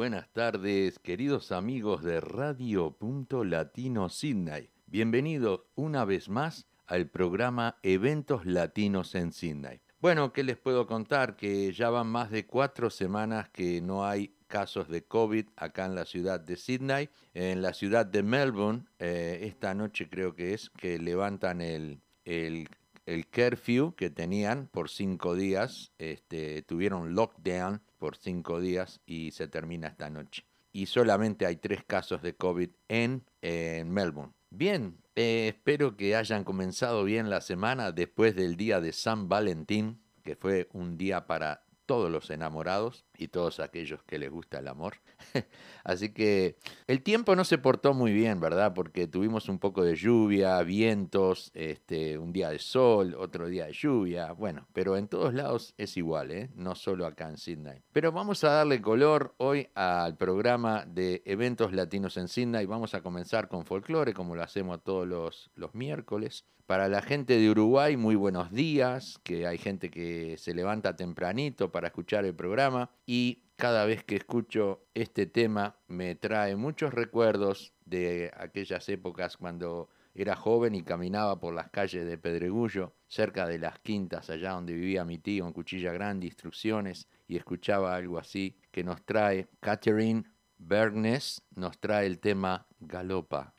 Buenas tardes, queridos amigos de Radio Punto Latino Sydney. Bienvenidos una vez más al programa Eventos Latinos en Sydney. Bueno, ¿qué les puedo contar? Que ya van más de cuatro semanas que no hay casos de COVID acá en la ciudad de Sydney. En la ciudad de Melbourne, eh, esta noche creo que es que levantan el, el, el curfew que tenían por cinco días. Este, tuvieron lockdown por cinco días y se termina esta noche. Y solamente hay tres casos de COVID en, en Melbourne. Bien, eh, espero que hayan comenzado bien la semana después del día de San Valentín, que fue un día para todos los enamorados y todos aquellos que les gusta el amor. Así que el tiempo no se portó muy bien, ¿verdad? Porque tuvimos un poco de lluvia, vientos, este, un día de sol, otro día de lluvia, bueno, pero en todos lados es igual, ¿eh? No solo acá en Sydney. Pero vamos a darle color hoy al programa de eventos latinos en Sydney. Vamos a comenzar con folclore, como lo hacemos todos los, los miércoles. Para la gente de Uruguay, muy buenos días, que hay gente que se levanta tempranito para escuchar el programa y cada vez que escucho este tema me trae muchos recuerdos de aquellas épocas cuando era joven y caminaba por las calles de Pedregullo, cerca de las quintas, allá donde vivía mi tío en Cuchilla Grande, instrucciones, y escuchaba algo así que nos trae Catherine Bergnes, nos trae el tema Galopa.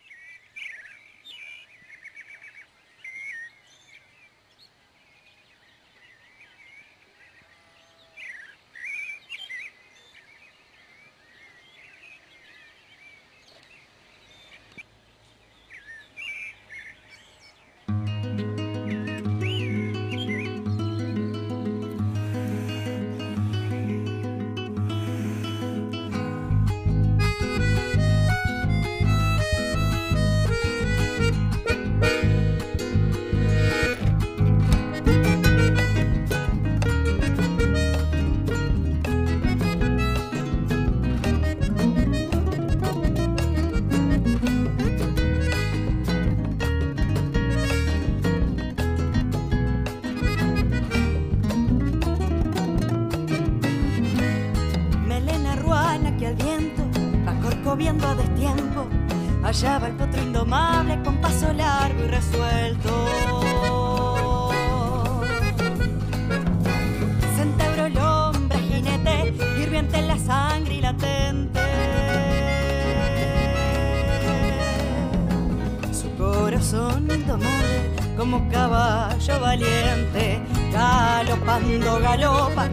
Valiente, galopando galopa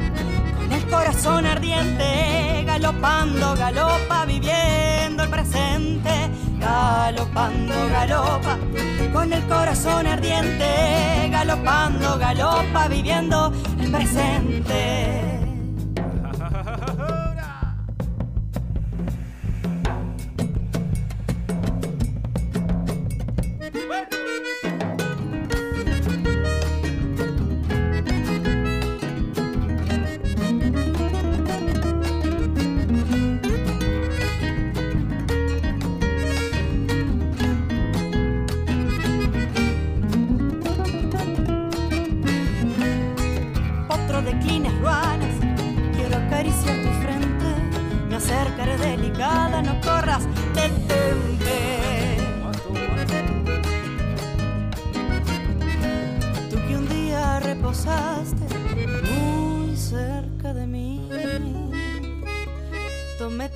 con el corazón ardiente, galopando, galopa, viviendo el presente, galopando, galopa, con el corazón ardiente, galopando, galopa, viviendo el presente.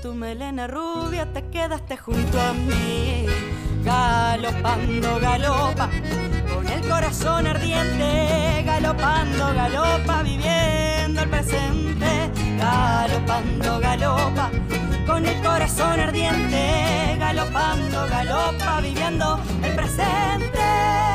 Tu melena rubia, te quedaste junto a mí. Galopando, galopa, con el corazón ardiente. Galopando, galopa, viviendo el presente. Galopando, galopa, con el corazón ardiente. Galopando, galopa, viviendo el presente.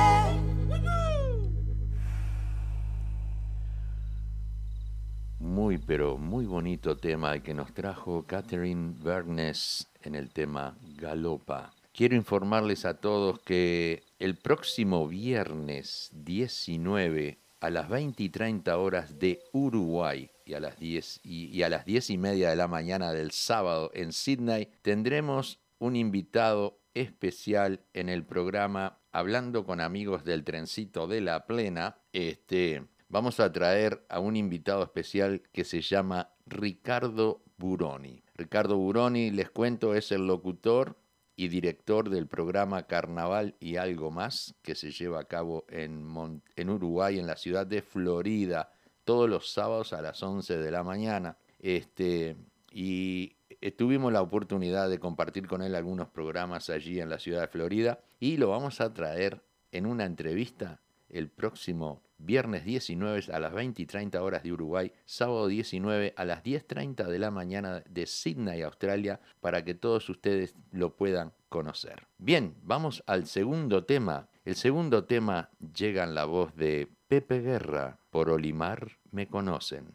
Pero muy bonito tema que nos trajo Catherine Bergnes en el tema Galopa. Quiero informarles a todos que el próximo viernes 19 a las 20 y 30 horas de Uruguay y a las 10 y, y a las 10 y media de la mañana del sábado en Sydney tendremos un invitado especial en el programa Hablando con amigos del trencito de la plena. Este, vamos a traer a un invitado especial que se llama Ricardo Buroni. Ricardo Buroni, les cuento, es el locutor y director del programa Carnaval y algo más que se lleva a cabo en, Uruguay, en la ciudad de Florida, todos los sábados a las 11 de la mañana. Este, y tuvimos la oportunidad de compartir con él algunos programas allí en la ciudad de Florida y lo vamos a traer en una entrevista el próximo viernes 19 a las 20 y 30 horas de Uruguay, sábado 19 a las 10.30 de la mañana de Sydney, Australia, para que todos ustedes lo puedan conocer. Bien, vamos al segundo tema. El segundo tema llega en la voz de Pepe Guerra, por Olimar me conocen.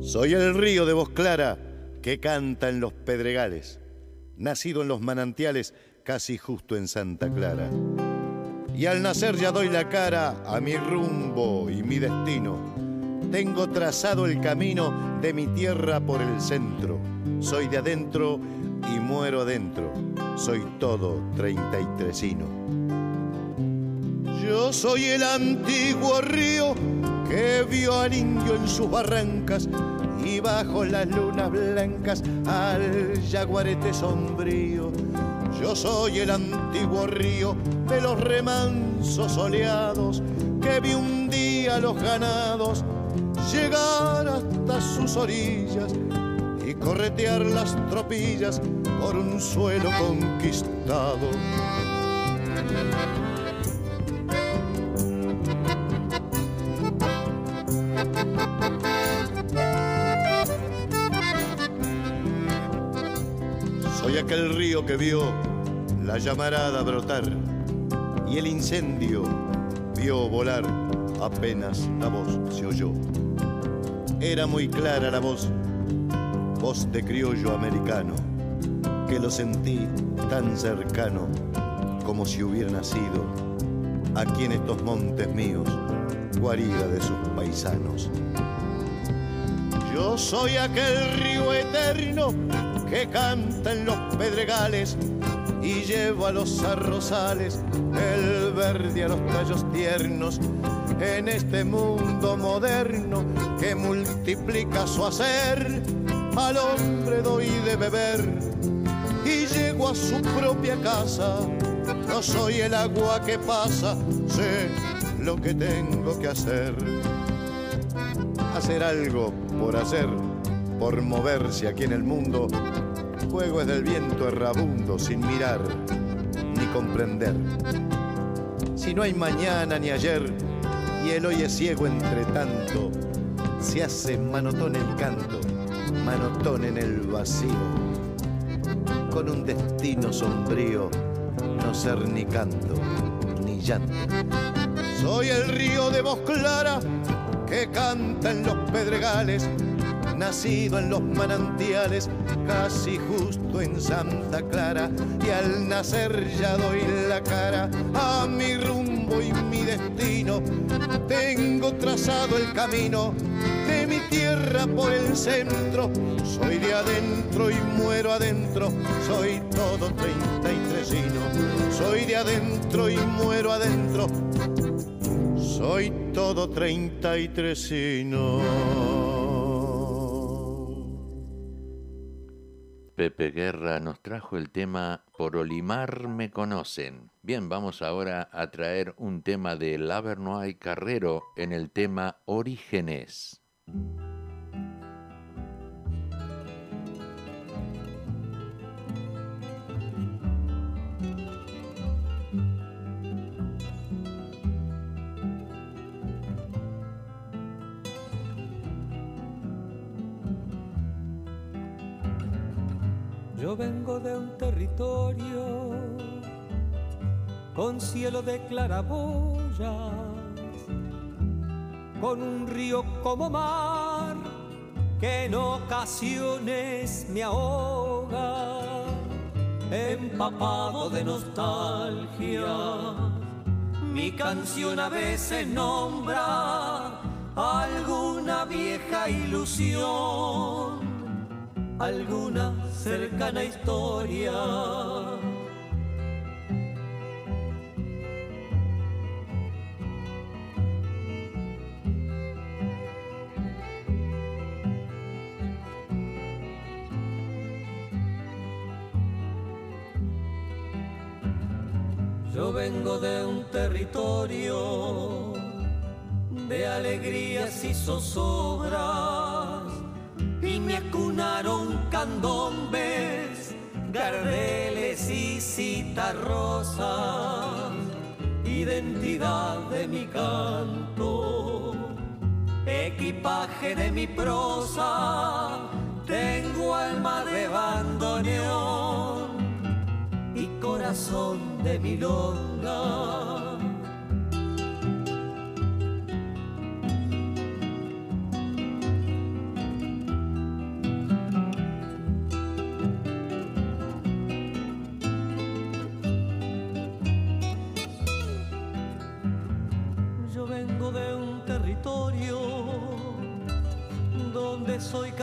Soy el río de voz clara que canta en los pedregales, nacido en los manantiales casi justo en Santa Clara. Y al nacer ya doy la cara a mi rumbo y mi destino. Tengo trazado el camino de mi tierra por el centro. Soy de adentro y muero adentro. Soy todo treinta y tresino. Yo soy el antiguo río que vio al indio en sus barrancas y bajo las lunas blancas al jaguarete sombrío. Yo soy el antiguo río de los remansos soleados que vi un día los ganados llegar hasta sus orillas y corretear las tropillas por un suelo conquistado. Soy aquel río que vio la llamarada brotar y el incendio vio volar apenas la voz se oyó. Era muy clara la voz, voz de criollo americano, que lo sentí tan cercano como si hubiera nacido aquí en estos montes míos, guarida de sus paisanos. Yo soy aquel río eterno que canta en los pedregales y llevo a los arrozales el verde a los tallos tiernos en este mundo moderno que multiplica su hacer. Al hombre doy de beber y llego a su propia casa. No soy el agua que pasa, sé lo que tengo que hacer. Hacer algo por hacer por moverse aquí en el mundo. Juego es del viento errabundo sin mirar ni comprender. Si no hay mañana ni ayer y el hoy es ciego entre tanto, se hace manotón el canto, manotón en el vacío, con un destino sombrío, no ser ni canto ni llanto. Soy el río de voz clara que canta en los pedregales nacido en los manantiales, casi justo en Santa Clara, y al nacer ya doy la cara a mi rumbo y mi destino. Tengo trazado el camino de mi tierra por el centro, soy de adentro y muero adentro, soy todo treinta y tresino, soy de adentro y muero adentro. Soy todo treinta y tresino. Pepe Guerra nos trajo el tema Por Olimar me conocen. Bien, vamos ahora a traer un tema de Lavernoy Carrero en el tema Orígenes. Yo vengo de un territorio con cielo de claraboyas, con un río como mar que en ocasiones me ahoga, empapado de nostalgia. Mi canción a veces nombra alguna vieja ilusión alguna cercana historia. Yo vengo de un territorio de alegrías y zozobras y me acunaron candombes, gardeles y citarrosas, identidad de mi canto, equipaje de mi prosa, tengo alma de bandoneón y corazón de milonga.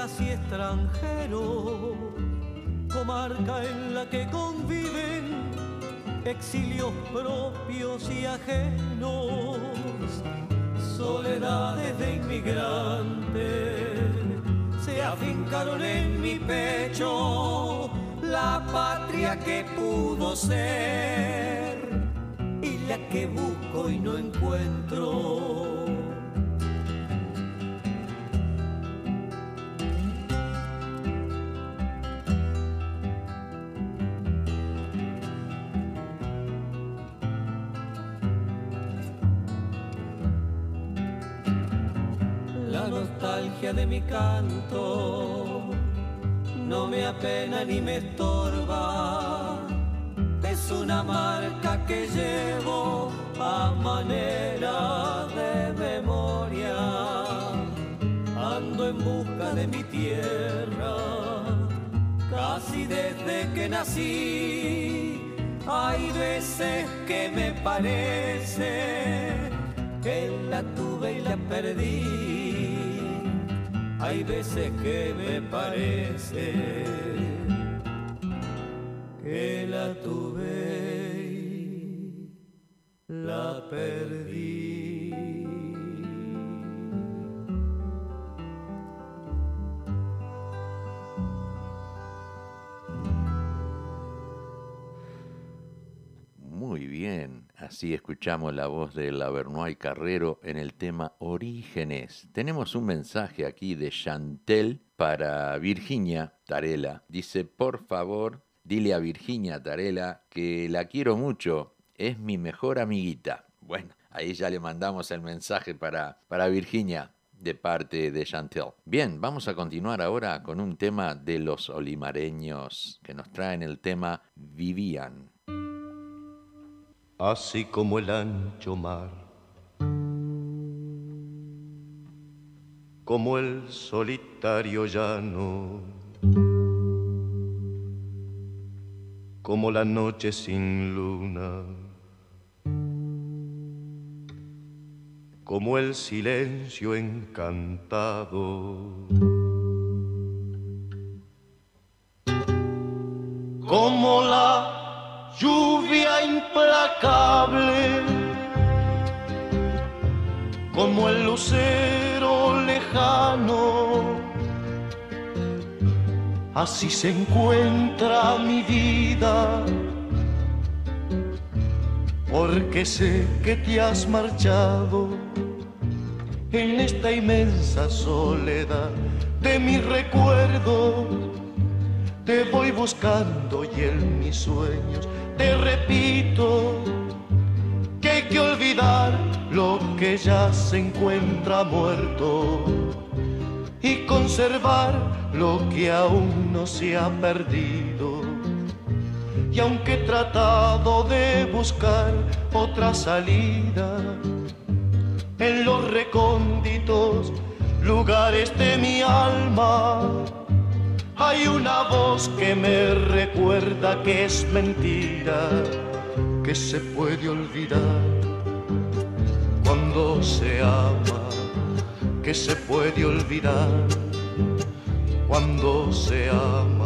Donde soy casi extranjero, comarca en la que conviven exilios propios y ajenos, soledades de inmigrantes, se afincaron en mi pecho la patria que pudo ser y la que busco y no encuentro. Nací. Hay veces que me parece que la tuve y la perdí. Hay veces que me parece que la tuve y la perdí. Así escuchamos la voz de Lavernoy Carrero en el tema Orígenes. Tenemos un mensaje aquí de Chantel para Virginia Tarela. Dice, por favor, dile a Virginia Tarela que la quiero mucho, es mi mejor amiguita. Bueno, ahí ya le mandamos el mensaje para, para Virginia de parte de Chantel. Bien, vamos a continuar ahora con un tema de los olimareños que nos traen el tema Vivían. Así como el ancho mar, como el solitario llano, como la noche sin luna, como el silencio encantado. Como la implacable, como el lucero lejano, así se encuentra mi vida, porque sé que te has marchado en esta inmensa soledad de mi recuerdo. Te voy buscando y en mis sueños te repito que hay que olvidar lo que ya se encuentra muerto y conservar lo que aún no se ha perdido. Y aunque he tratado de buscar otra salida en los recónditos lugares de mi alma, hay una voz que me recuerda que es mentira, que se puede olvidar cuando se ama, que se puede olvidar cuando se ama.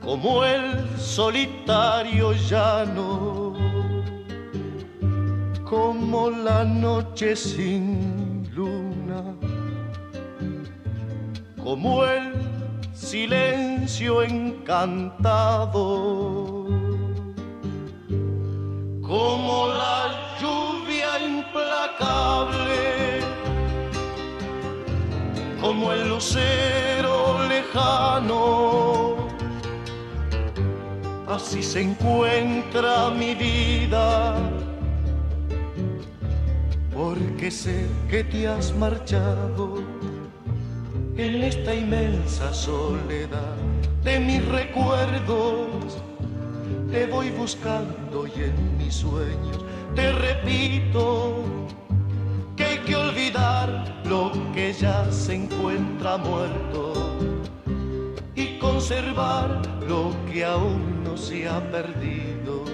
Como el solitario llano, como la noche sin luna, como el silencio encantado, como la lluvia implacable como el lucero lejano. Así se encuentra mi vida, porque sé que te has marchado en esta inmensa soledad de mis recuerdos. Te voy buscando y en mis sueños te repito que olvidar lo que ya se encuentra muerto y conservar lo que aún no se ha perdido.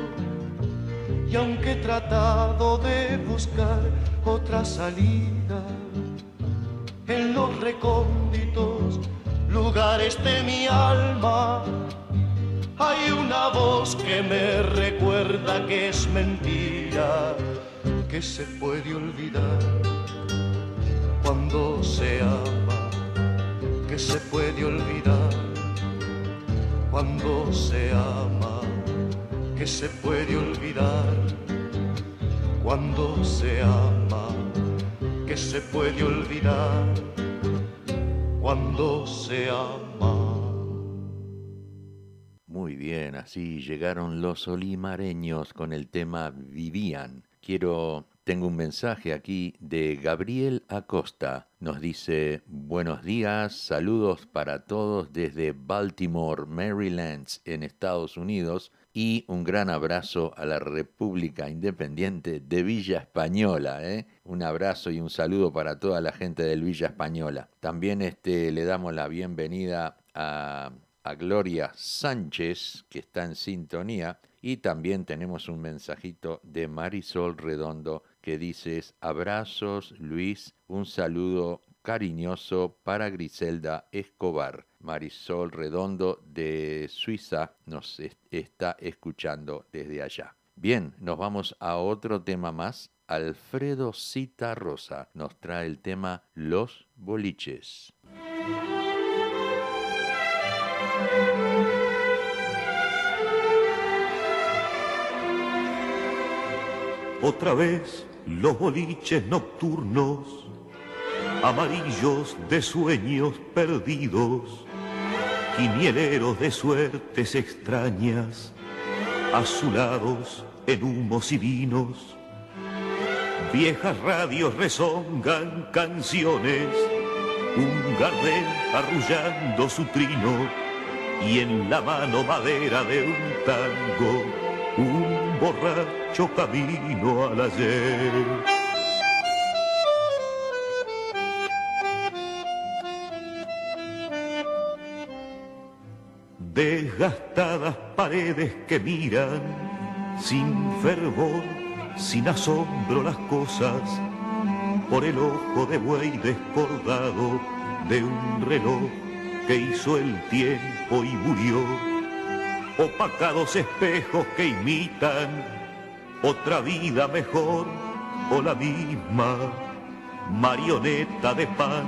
Y aunque he tratado de buscar otra salida en los recónditos lugares de mi alma, hay una voz que me recuerda que es mentira que se puede olvidar cuando se ama, que se puede olvidar. Cuando se ama, que se puede olvidar. Cuando se ama, que se puede olvidar. Cuando se ama. Muy bien, así llegaron los olimareños con el tema Vivían. Quiero, tengo un mensaje aquí de Gabriel Acosta. Nos dice, buenos días, saludos para todos desde Baltimore, Maryland, en Estados Unidos, y un gran abrazo a la República Independiente de Villa Española. ¿eh? Un abrazo y un saludo para toda la gente del Villa Española. También este, le damos la bienvenida a, a Gloria Sánchez, que está en sintonía y también tenemos un mensajito de Marisol Redondo que dice, abrazos Luis, un saludo cariñoso para Griselda Escobar. Marisol Redondo de Suiza nos está escuchando desde allá. Bien, nos vamos a otro tema más. Alfredo Cita Rosa nos trae el tema Los boliches. Otra vez los boliches nocturnos, amarillos de sueños perdidos, quinieleros de suertes extrañas, azulados en humos y vinos. Viejas radios rezongan canciones, un gardel arrullando su trino y en la mano madera de un tango, un borracho camino al ayer. Desgastadas paredes que miran sin fervor, sin asombro las cosas, por el ojo de buey descordado de un reloj que hizo el tiempo y murió. Opacados espejos que imitan otra vida mejor o la misma marioneta de pan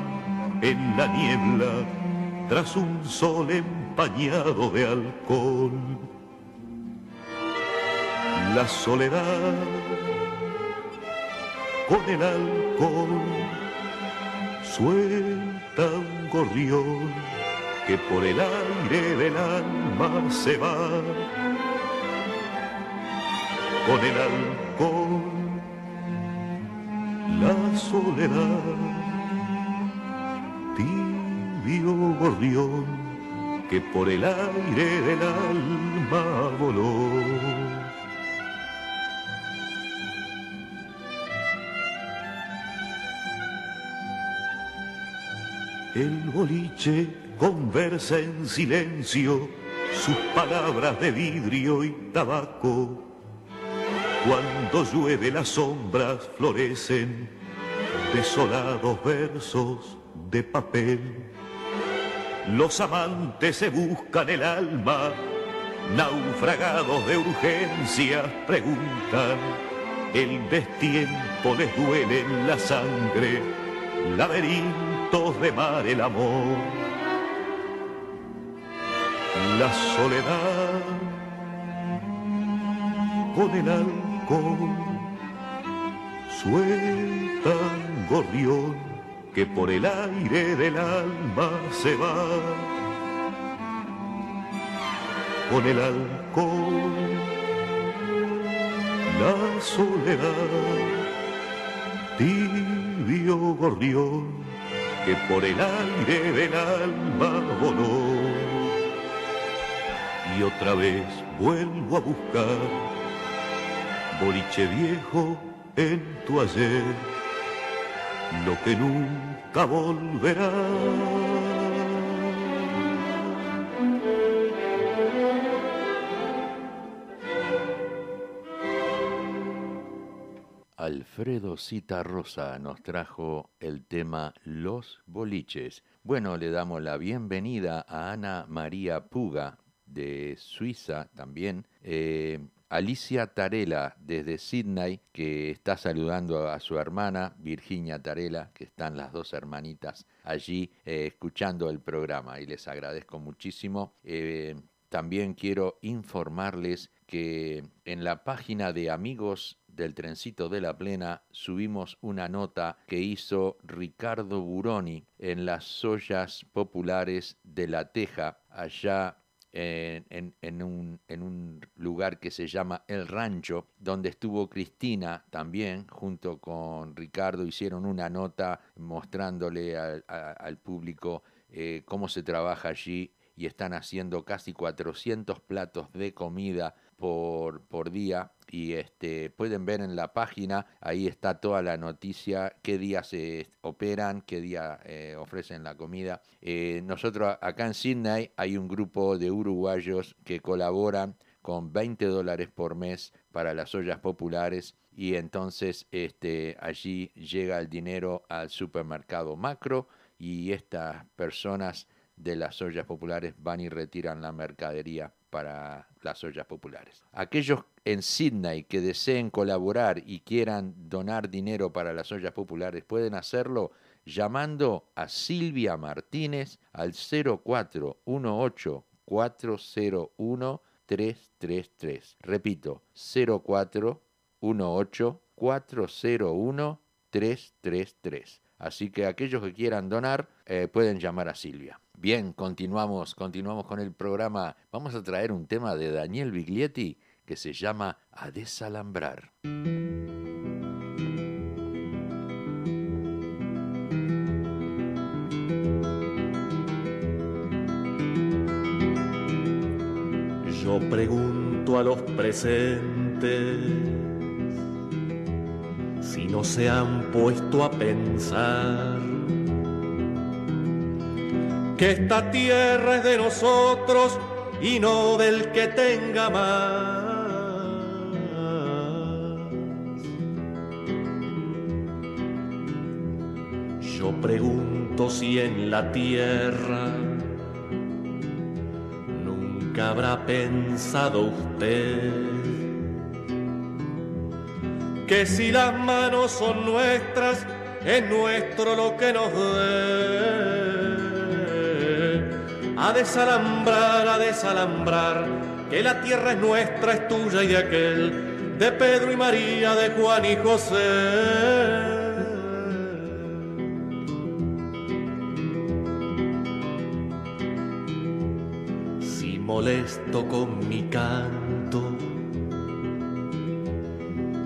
en la niebla tras un sol empañado de alcohol. La soledad con el alcohol suelta un gorrión que por el aire del alma se va con el alcohol, la soledad, tibio gorrión que por el aire del alma voló. El boliche conversa en silencio sus palabras de vidrio y tabaco cuando llueve las sombras florecen desolados versos de papel. Los amantes se buscan el alma, naufragados de urgencia preguntan, el destiempo les duele en la sangre, laberintos de mar el amor. La soledad con el alcohol sueltan gorrión que por el aire del alma se va. Con el alcohol, la soledad, tibio gorrión que por el aire del alma voló. Y otra vez vuelvo a buscar boliche viejo en tu ayer, lo que nunca volverá. Alfredo Cita Rosa nos trajo el tema Los Boliches. Bueno, le damos la bienvenida a Ana María Puga de Suiza también. Eh, Alicia Tarela desde Sydney, que está saludando a su hermana Virginia Tarela, que están las dos hermanitas allí eh, escuchando el programa y les agradezco muchísimo. Eh, también quiero informarles que en la página de Amigos del Trencito de la Plena subimos una nota que hizo Ricardo Buroni en las ollas populares de La Teja, allá en, un, en, un, lugar que se llama El Rancho, donde estuvo Cristina también, junto con Ricardo, hicieron una nota mostrándole al, público eh, cómo se trabaja allí y están haciendo casi 400 platos de comida por, por día y este, pueden ver en la página, ahí está toda la noticia, qué día se operan, qué día eh, ofrecen la comida. Eh, nosotros acá en Sydney hay un grupo de uruguayos que colaboran con 20 dólares por mes para las ollas populares y entonces este, allí llega el dinero al supermercado macro y estas personas de las ollas populares van y retiran la mercadería para las ollas populares. Aquellos en Sydney que deseen colaborar y quieran donar dinero para las ollas populares pueden hacerlo llamando a Silvia Martínez al 0418 401 333. Repito, 0418 401 333. Así que aquellos que quieran donar eh, pueden llamar a Silvia. Bien, continuamos, continuamos con el programa. Vamos a traer un tema de Daniel Biglietti que se llama A desalambrar. Yo pregunto a los presentes si no se han puesto a pensar que esta tierra es de nosotros y no del que tenga más. Yo pregunto si en la tierra nunca habrá pensado usted que si las manos son nuestras, es nuestro lo que nos dé a desalambrar, a desalambrar, que la tierra es nuestra, es tuya y de aquel, de Pedro y María, de Juan y José. Si molesto con mi canto,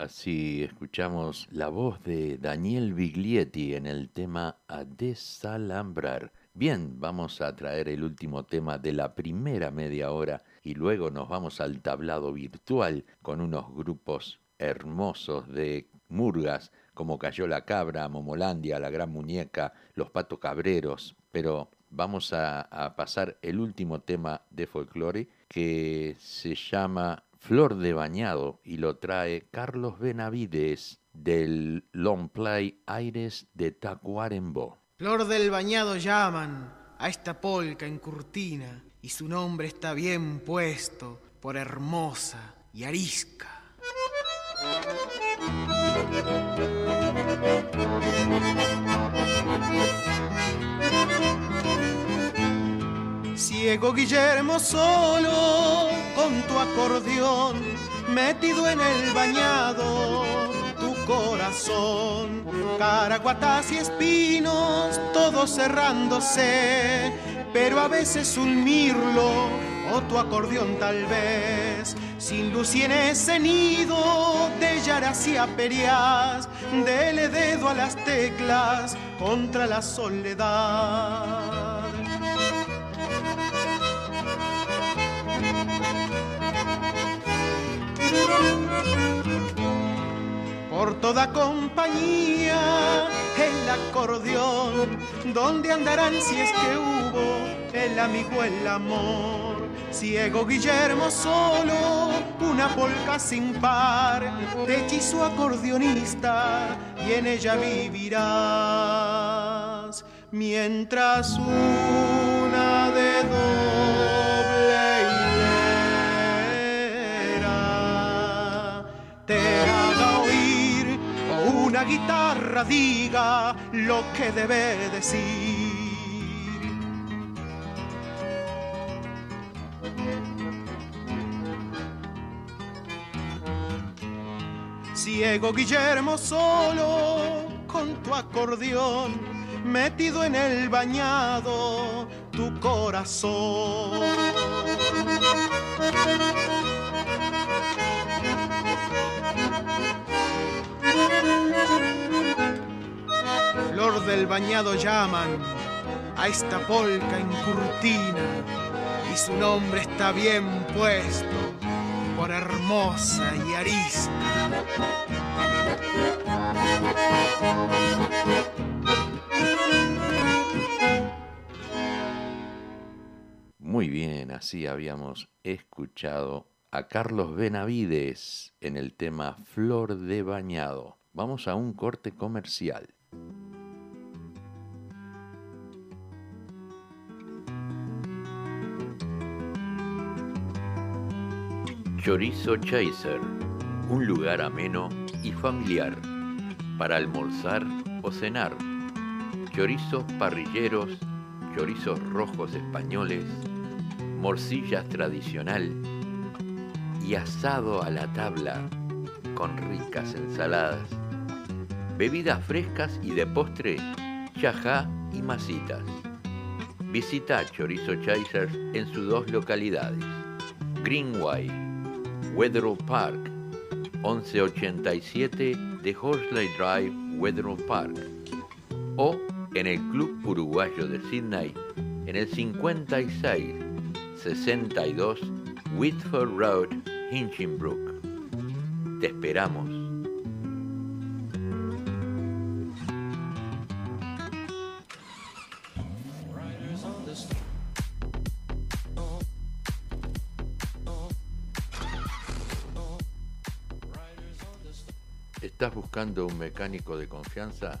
Así escuchamos la voz de Daniel Biglietti en el tema A desalambrar. Bien, vamos a traer el último tema de la primera media hora y luego nos vamos al tablado virtual con unos grupos hermosos de murgas como Cayó la Cabra, Momolandia, La Gran Muñeca, Los Patos Cabreros, pero vamos a, pasar el último tema de folclore que se llama Flor de Bañado y lo trae Carlos Benavides del Long Play Aires de Tacuarembó. Flor del Bañado llaman a esta polca en Curtina y su nombre está bien puesto por hermosa y arisca. Ciego Guillermo solo con tu acordeón, metido en el bañado, tu corazón, caraguatas y espinos, todo cerrándose, pero a veces un mirlo o tu acordeón tal vez sin luz y en ese nido de yaras y aperias, dele dedo a las teclas contra la soledad. Por toda compañía el acordeón, ¿dónde andarán si es que hubo el amigo, el amor? Ciego Guillermo solo, una polca sin par, de hechizo acordeonista, y en ella vivirás, mientras una de doble una guitarra diga lo que debe decir. ciego Guillermo solo con tu acordeón metido en el bañado tu corazón. Flor del bañado llaman a esta polca en Curtina y su nombre está bien puesto por hermosa y arisca. Muy bien, así habíamos escuchado a Carlos Benavides en el tema Flor de Bañado. Vamos a un corte comercial. Chorizo Chaser, un lugar ameno y familiar para almorzar o cenar. Chorizos parrilleros, chorizos rojos españoles, morcillas tradicional y asado a la tabla con ricas ensaladas. Bebidas frescas y de postre, chajá y masitas. Visita Chorizo Chaser en sus dos localidades, Greenway Weatherall Park, 1187 de Horsley Drive, Weatherall Park, o en el Club Uruguayo de Sydney, en el 56 62 Whitford Road, Hinchinbrook. Te esperamos. ¿Estás buscando un mecánico de confianza?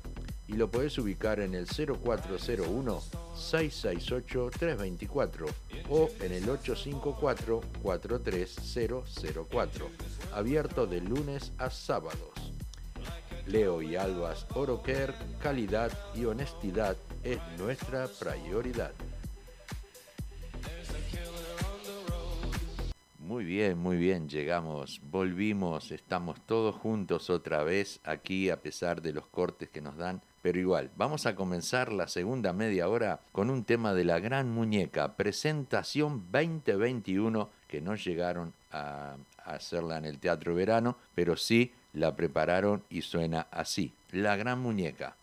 y lo puedes ubicar en el 0401-668-324 o en el 854-43004, abierto de lunes a sábados. Leo y Albas Oroker, calidad y honestidad es nuestra prioridad. Muy bien, muy bien, llegamos, volvimos, estamos todos juntos otra vez aquí a pesar de los cortes que nos dan, pero igual, vamos a comenzar la segunda media hora con un tema de la gran muñeca, presentación 2021, que no llegaron a, hacerla en el Teatro Verano, pero sí la prepararon y suena así, la gran muñeca.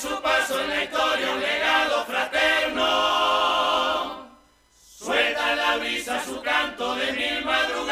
su paso en la historia su canto de mil madrugadas.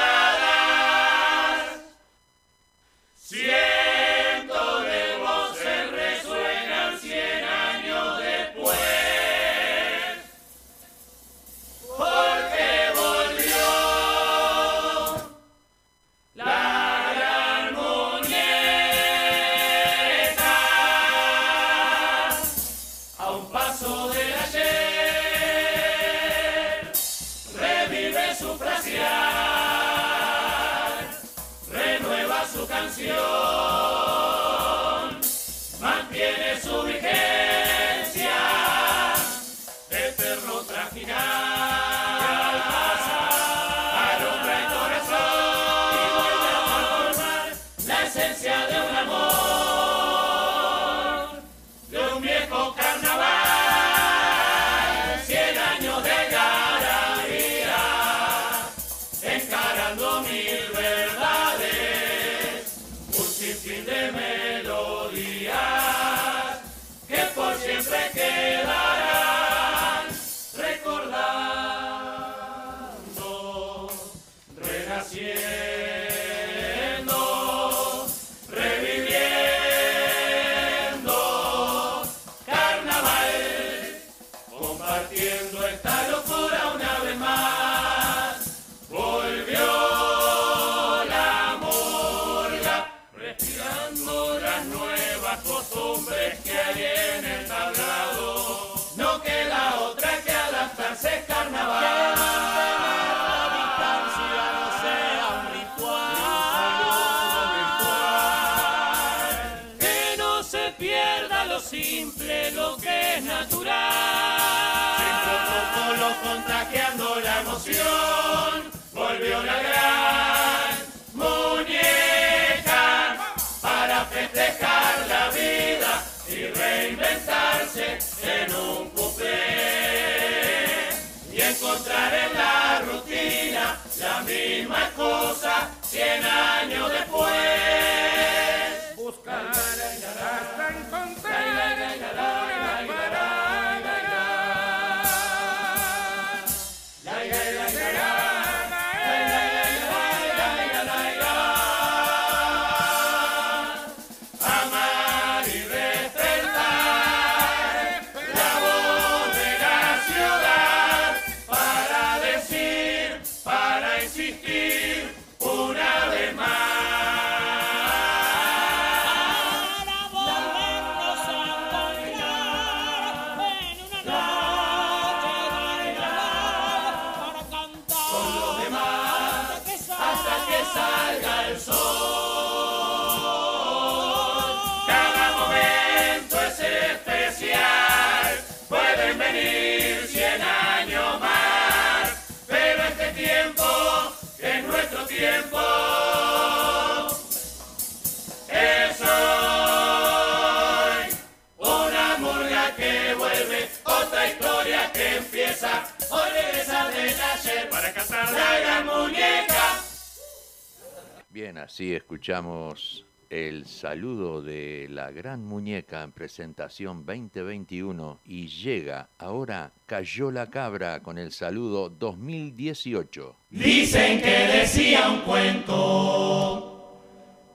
Escuchamos el saludo de la gran muñeca en presentación 2021 y llega ahora Cayó la Cabra con el saludo 2018. Dicen que decía un cuento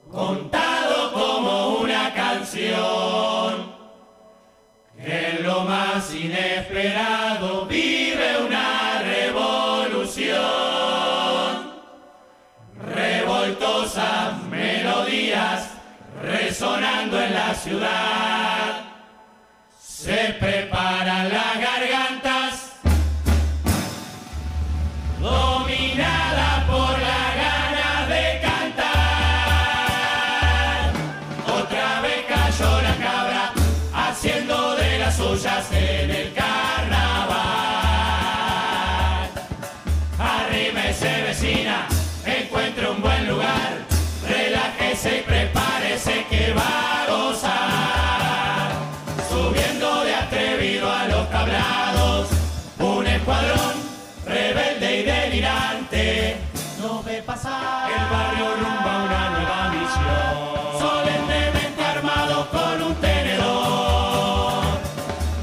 contado como una canción que en lo más inesperado vive una revolución revoltosas resonando en la ciudad. Se preparan las gargantas, dominada por la gana de cantar. Otra vez cayó la cabra, haciendo de las suyas en el No ve pasar el barrio rumbo a una nueva misión. Solemnemente armados con un tenedor.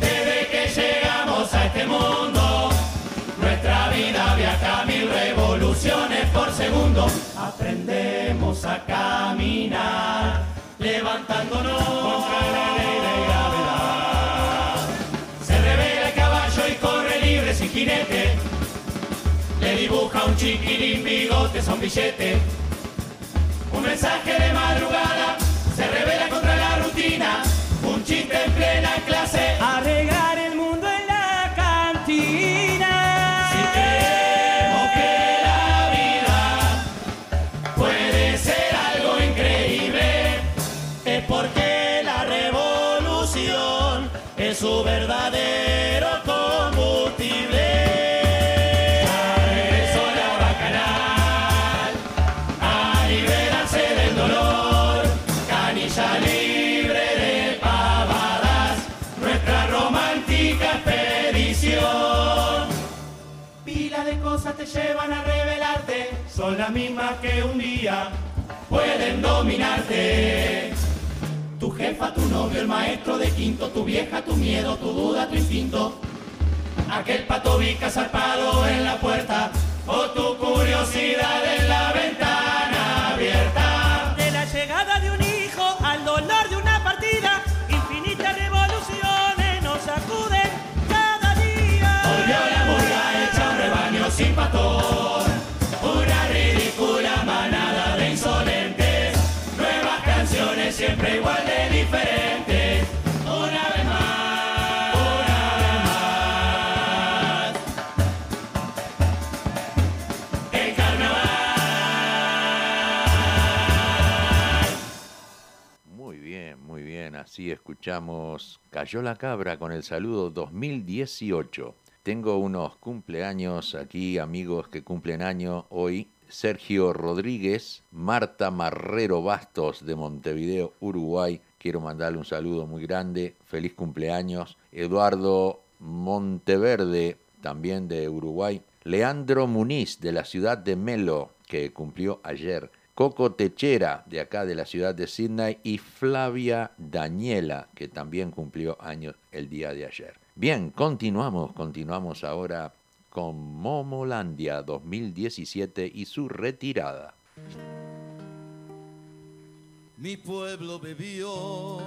Desde que llegamos a este mundo, nuestra vida viaja mil revoluciones por segundo. Aprendemos a caminar, levantándonos contra la ley bigotes a un billete. Un mensaje de madrugada se revela contra la rutina. Un chiste en plena clase. Arreglar el te llevan a revelarte, son las mismas que un día pueden dominarte. Tu jefa, tu novio, el maestro de quinto, tu vieja, tu miedo, tu duda, tu instinto. Aquel pato bica zarpado en la puerta, o tu curiosidad en la ventana abierta. Escuchamos Cayó la Cabra con el saludo 2018. Tengo unos cumpleaños aquí, amigos que cumplen año hoy. Sergio Rodríguez, Marta Marrero Bastos de Montevideo, Uruguay. Quiero mandarle un saludo muy grande. Feliz cumpleaños. Eduardo Monteverde, también de Uruguay. Leandro Muniz, de la ciudad de Melo, que cumplió ayer. Coco Techera, de acá de la ciudad de Sydney, y Flavia Daniela, que también cumplió años el día de ayer. Bien, continuamos, continuamos ahora con Momolandia 2017 y su retirada. Mi pueblo bebió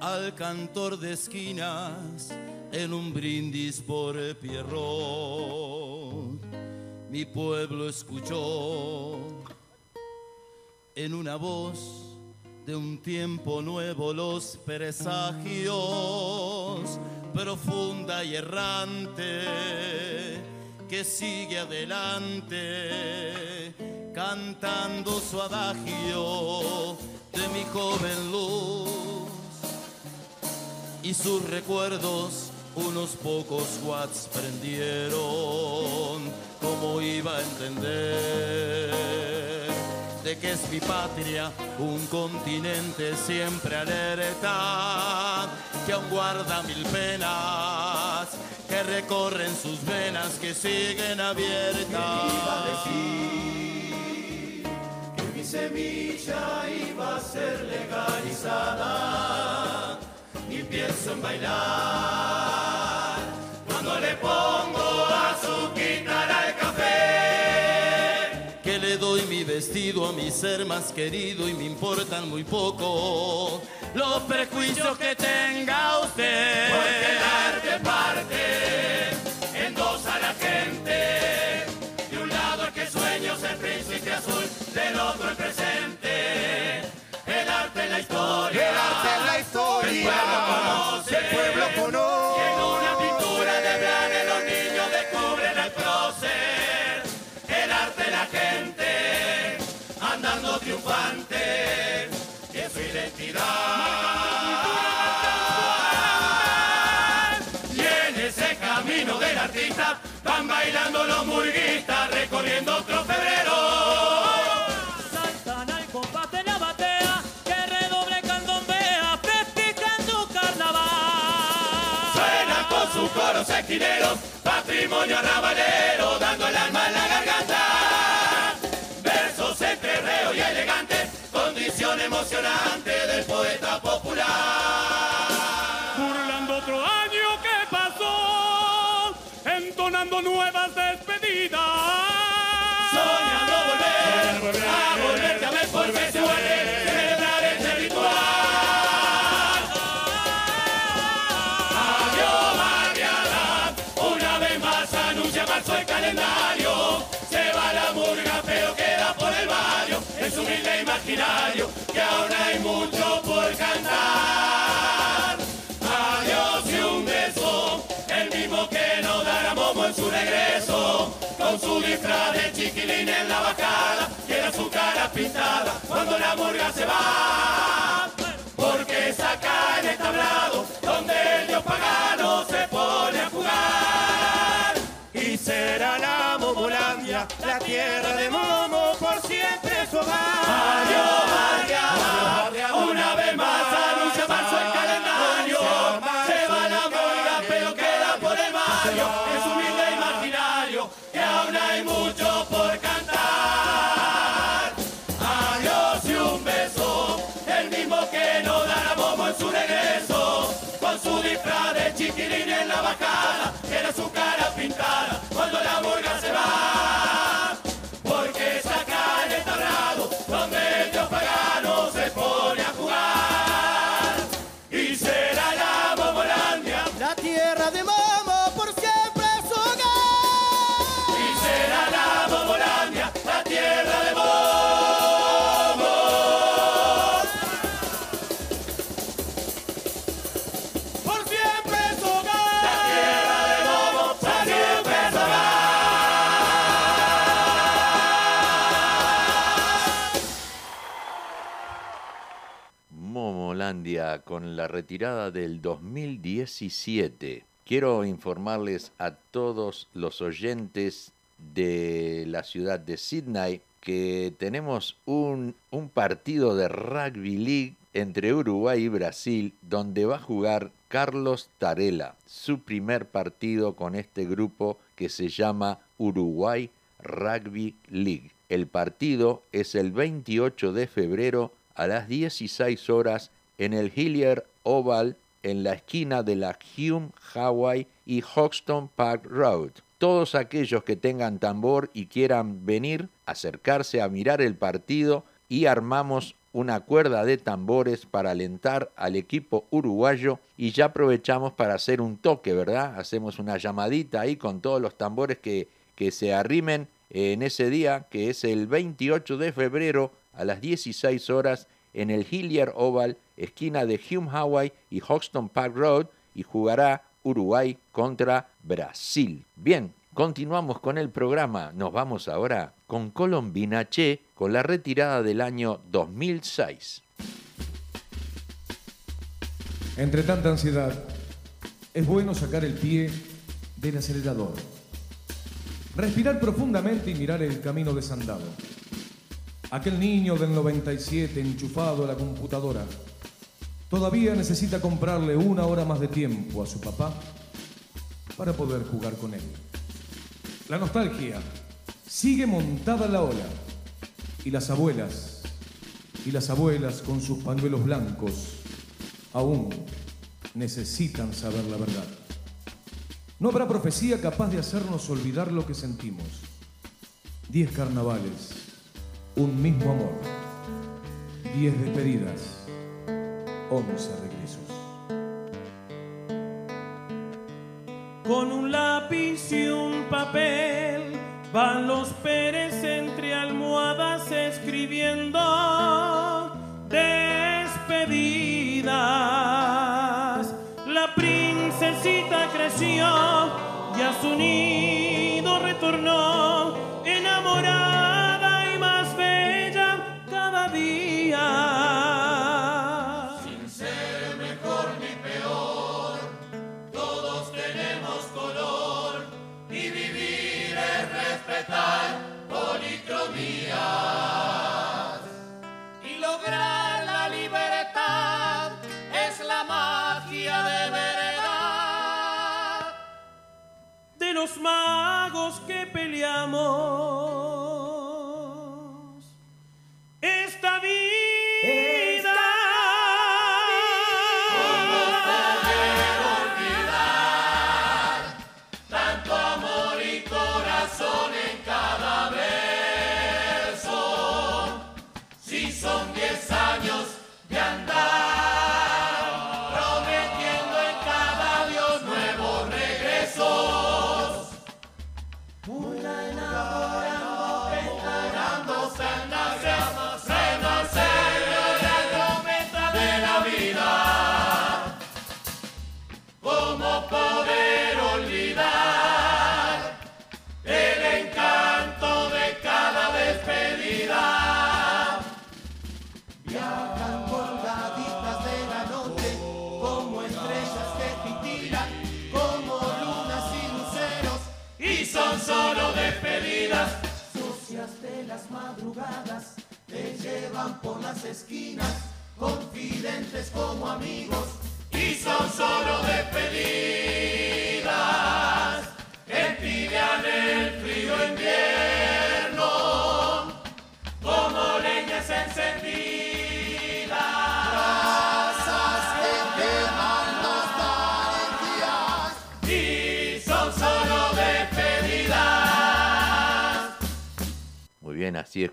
al cantor de esquinas en un brindis por Pierrot. Mi pueblo escuchó en una voz de un tiempo nuevo los presagios, profunda y errante, que sigue adelante, cantando su adagio de mi joven luz y sus recuerdos unos pocos watts prendieron. ¿Cómo iba a entender de que es mi patria un continente siempre alerta, que aún guarda mil penas, que recorren sus venas, que siguen abiertas? que mi semilla iba a ser legalizada y pienso en bailar mi ser más querido y me importan muy poco los prejuicios que tenga usted. Porque el arte parte en dos a la gente. De un lado el que sueño ser príncipe azul, del otro el presente. El arte es la historia. El arte es la historia. El pueblo conoce. El pueblo conoce. Es su identidad. Y en ese camino del artista van bailando los murguistas recorriendo otro febrero. Saltan al compás de la batea, que redoble candombea, festejando carnaval. Suenan con sus coros esquineros, patrimonio arrabalero, dando el alma en la garganta. Emocionante del poeta popular. Burlando otro año que pasó, entonando nuevas despedidas. Que aún hay mucho por cantar. Adiós y un beso, el mismo que nos dará Momo en su regreso. Con su disfraz de chiquilín en la bajada, tiene su cara pintada cuando la murga se va. Porque es acá en el tablado donde el dios pagano se pone a jugar. En la bajada, era su cara pintada cuando la murga se va. Con la retirada del 2017. Quiero informarles a todos los oyentes de la ciudad de Sydney que tenemos un, un partido de rugby league entre Uruguay y Brasil donde va a jugar Carlos Tarela, su primer partido con este grupo que se llama Uruguay Rugby League. El partido es el 28 de febrero a las 16 horas en el Hillier Oval en la esquina de la Hume Hawaii y Hoxton Park Road. Todos aquellos que tengan tambor y quieran venir, acercarse a mirar el partido y armamos una cuerda de tambores para alentar al equipo uruguayo y ya aprovechamos para hacer un toque, ¿verdad? Hacemos una llamadita ahí con todos los tambores que, que se arrimen en ese día, que es el 28 de febrero a las 16 horas en el Hillier Oval, esquina de Hume Hawaii y Hoxton Park Road, y jugará Uruguay contra Brasil. Bien, continuamos con el programa. Nos vamos ahora con Colombina Che con la retirada del año 2006. Entre tanta ansiedad, es bueno sacar el pie del acelerador. Respirar profundamente y mirar el camino desandado. Aquel niño del 97 enchufado a la computadora todavía necesita comprarle una hora más de tiempo a su papá para poder jugar con él. La nostalgia sigue montada la ola y las abuelas, y las abuelas con sus pañuelos blancos aún necesitan saber la verdad. No habrá profecía capaz de hacernos olvidar lo que sentimos. Diez carnavales un mismo amor, diez despedidas, once regresos. Con un lápiz y un papel van los Pérez entre almohadas escribiendo despedidas. La princesita creció y a su nido retornó.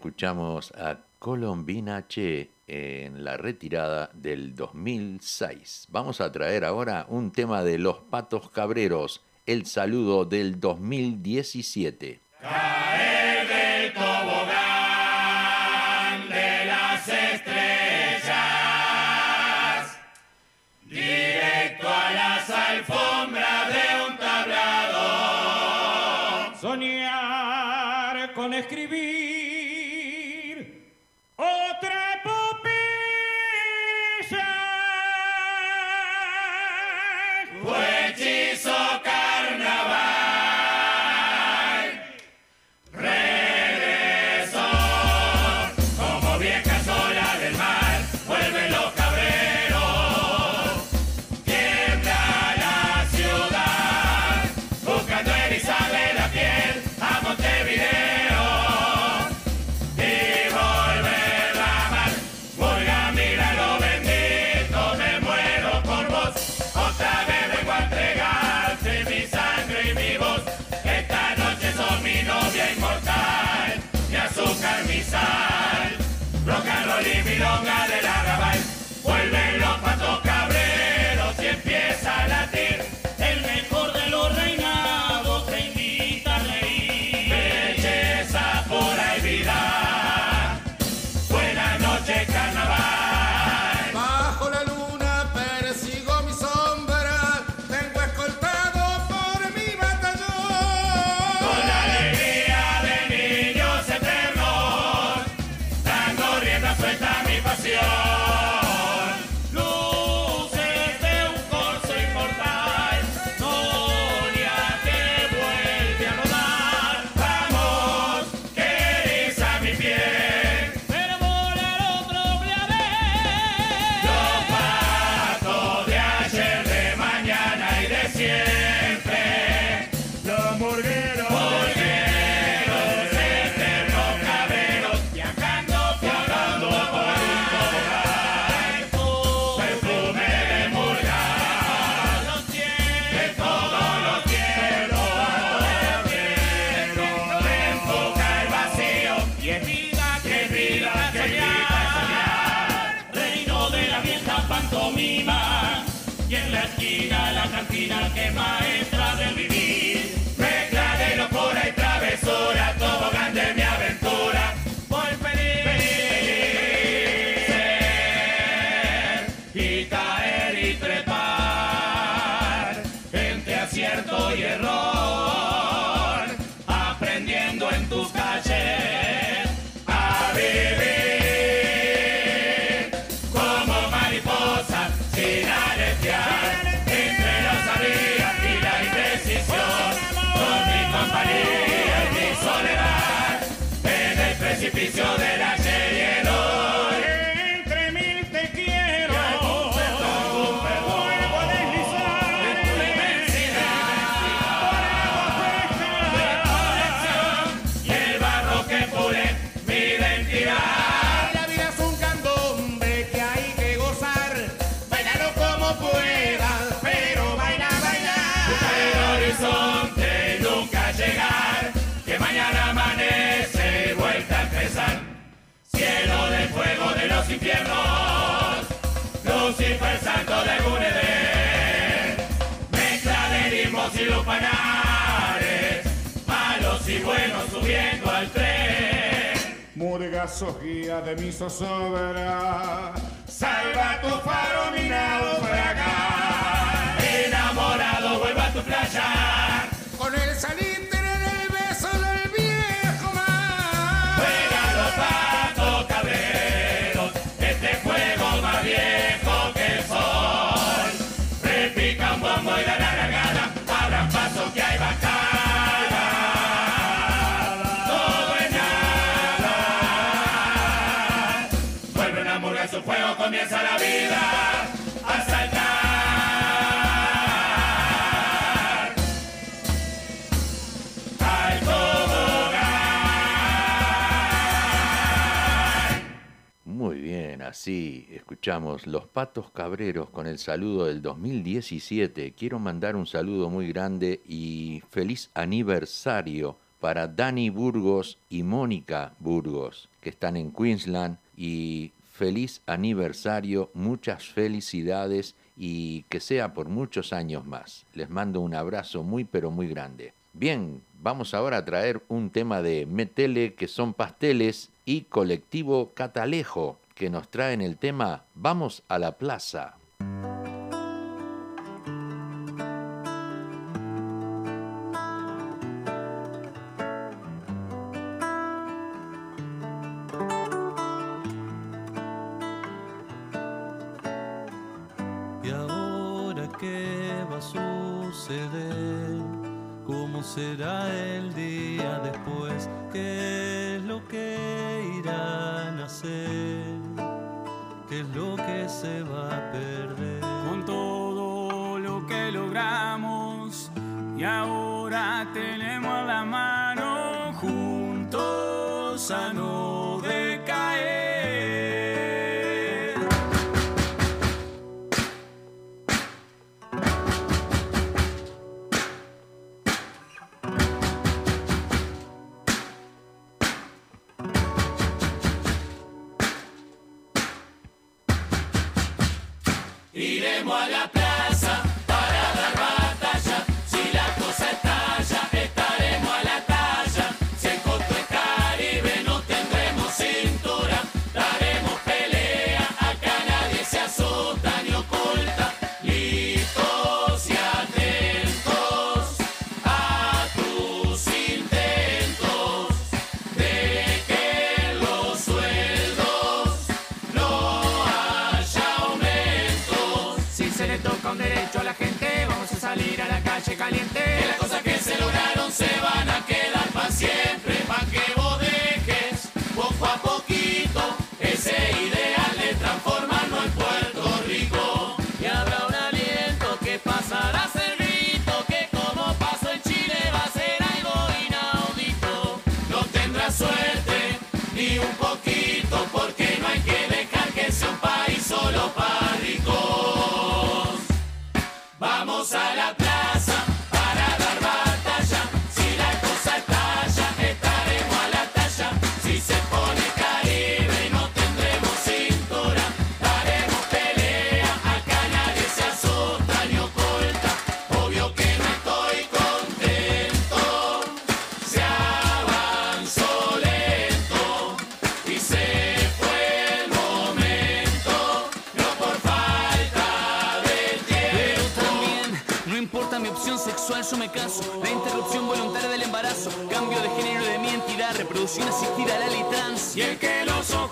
escuchamos a Colombina Che en la retirada del 2006. Vamos a traer ahora un tema de los Patos Cabreros, el saludo del 2017. ¡Ah! panares, malos y buenos subiendo al tren. Murga sos guía de mi zozobra, salva tu faro minado naufragar. Enamorado vuelva a tu playa, con el salín Sí, escuchamos Los Patos Cabreros con el saludo del 2017. Quiero mandar un saludo muy grande y feliz aniversario para Dani Burgos y Mónica Burgos, que están en Queensland. Y feliz aniversario, muchas felicidades y que sea por muchos años más. Les mando un abrazo muy pero muy grande. Bien, vamos ahora a traer un tema de Metele, que son pasteles, y colectivo Catalejo que nos traen el tema Vamos a la Plaza. Y ahora tenemos la mano juntos a nosotros. caso me caso, la interrupción voluntaria del embarazo, cambio de género de mi entidad, reproducción asistida a la ley trans. Y el que lo son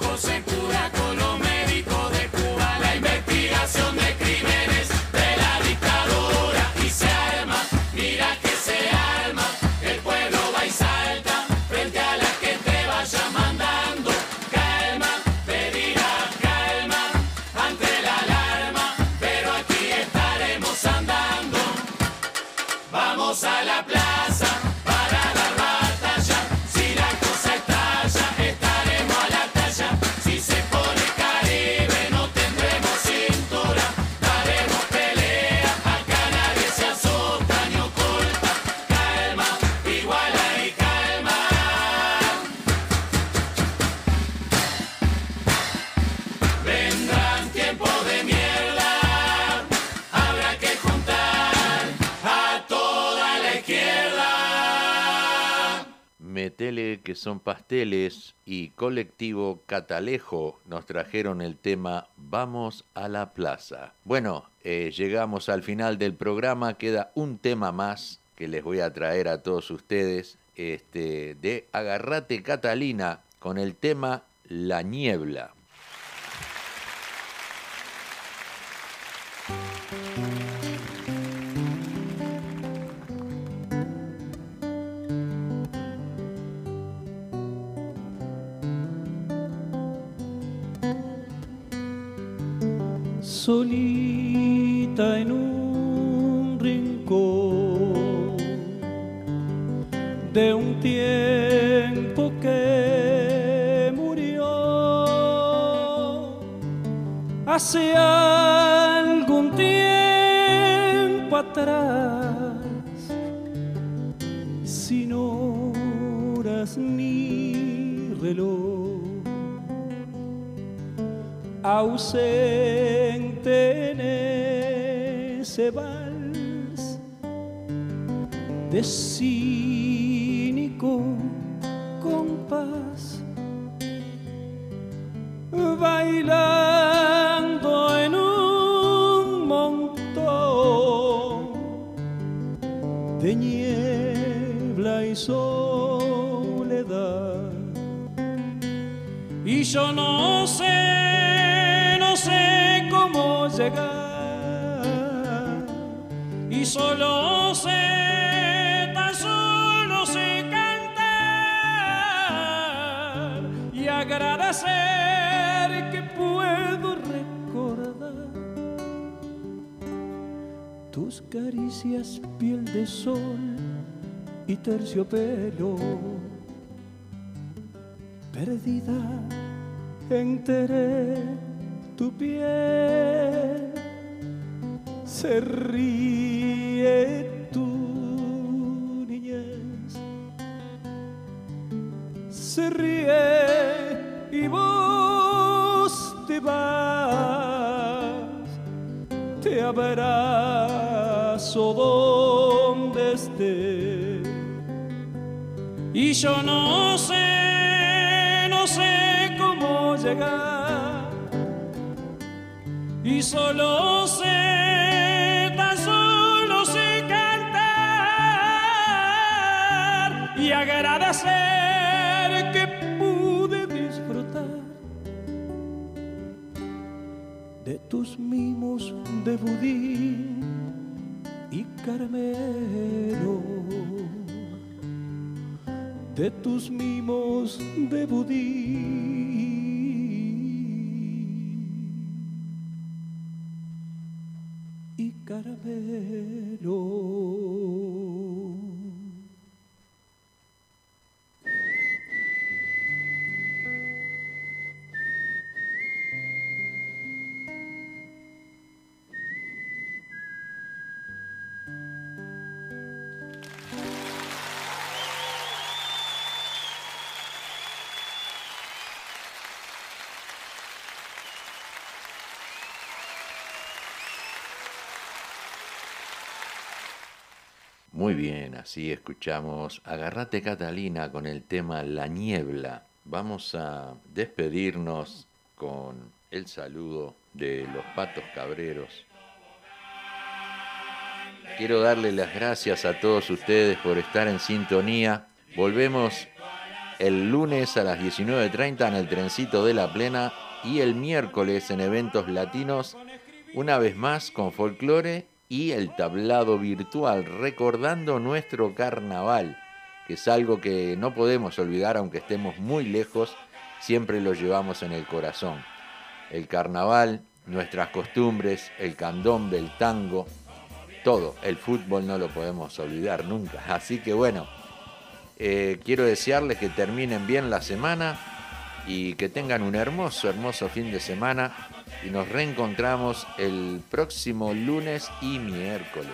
colectivo Catalejo nos trajeron el tema Vamos a la plaza. Bueno, eh, llegamos al final del programa, queda un tema más que les voy a traer a todos ustedes, este, de Agarrate Catalina con el tema La Niebla. Solita en un rincón de un tiempo que murió. Hace algún tiempo atrás sin horas ni reloj ausente en ese vals de cínico compás, bailando en un montón de niebla y soledad. Y yo no sé, caricias, piel de sol y terciopelo. Perdida enteré tu piel se ríe tu niñez. Se ríe y vos te vas te abrazo donde esté y yo no sé, no sé cómo llegar. Y solo sé, tan solo sé cantar y agradecer que pude disfrutar de tus mimos de budín y caramelo de tus mimos de budí. Muy bien, así escuchamos Agarrate Catalina con el tema La Niebla. Vamos a despedirnos con el saludo de los patos cabreros. Quiero darle las gracias a todos ustedes por estar en sintonía. Volvemos el lunes a las 19.30 en el trencito de la plena y el miércoles en eventos latinos, una vez más con folclore y el tablado virtual, recordando nuestro carnaval, que es algo que no podemos olvidar aunque estemos muy lejos, siempre lo llevamos en el corazón. El carnaval, nuestras costumbres, el candombe, el tango, todo, el fútbol no lo podemos olvidar nunca. Así que bueno, eh, quiero desearles que terminen bien la semana y que tengan un hermoso, hermoso fin de semana y nos reencontramos el próximo lunes y miércoles.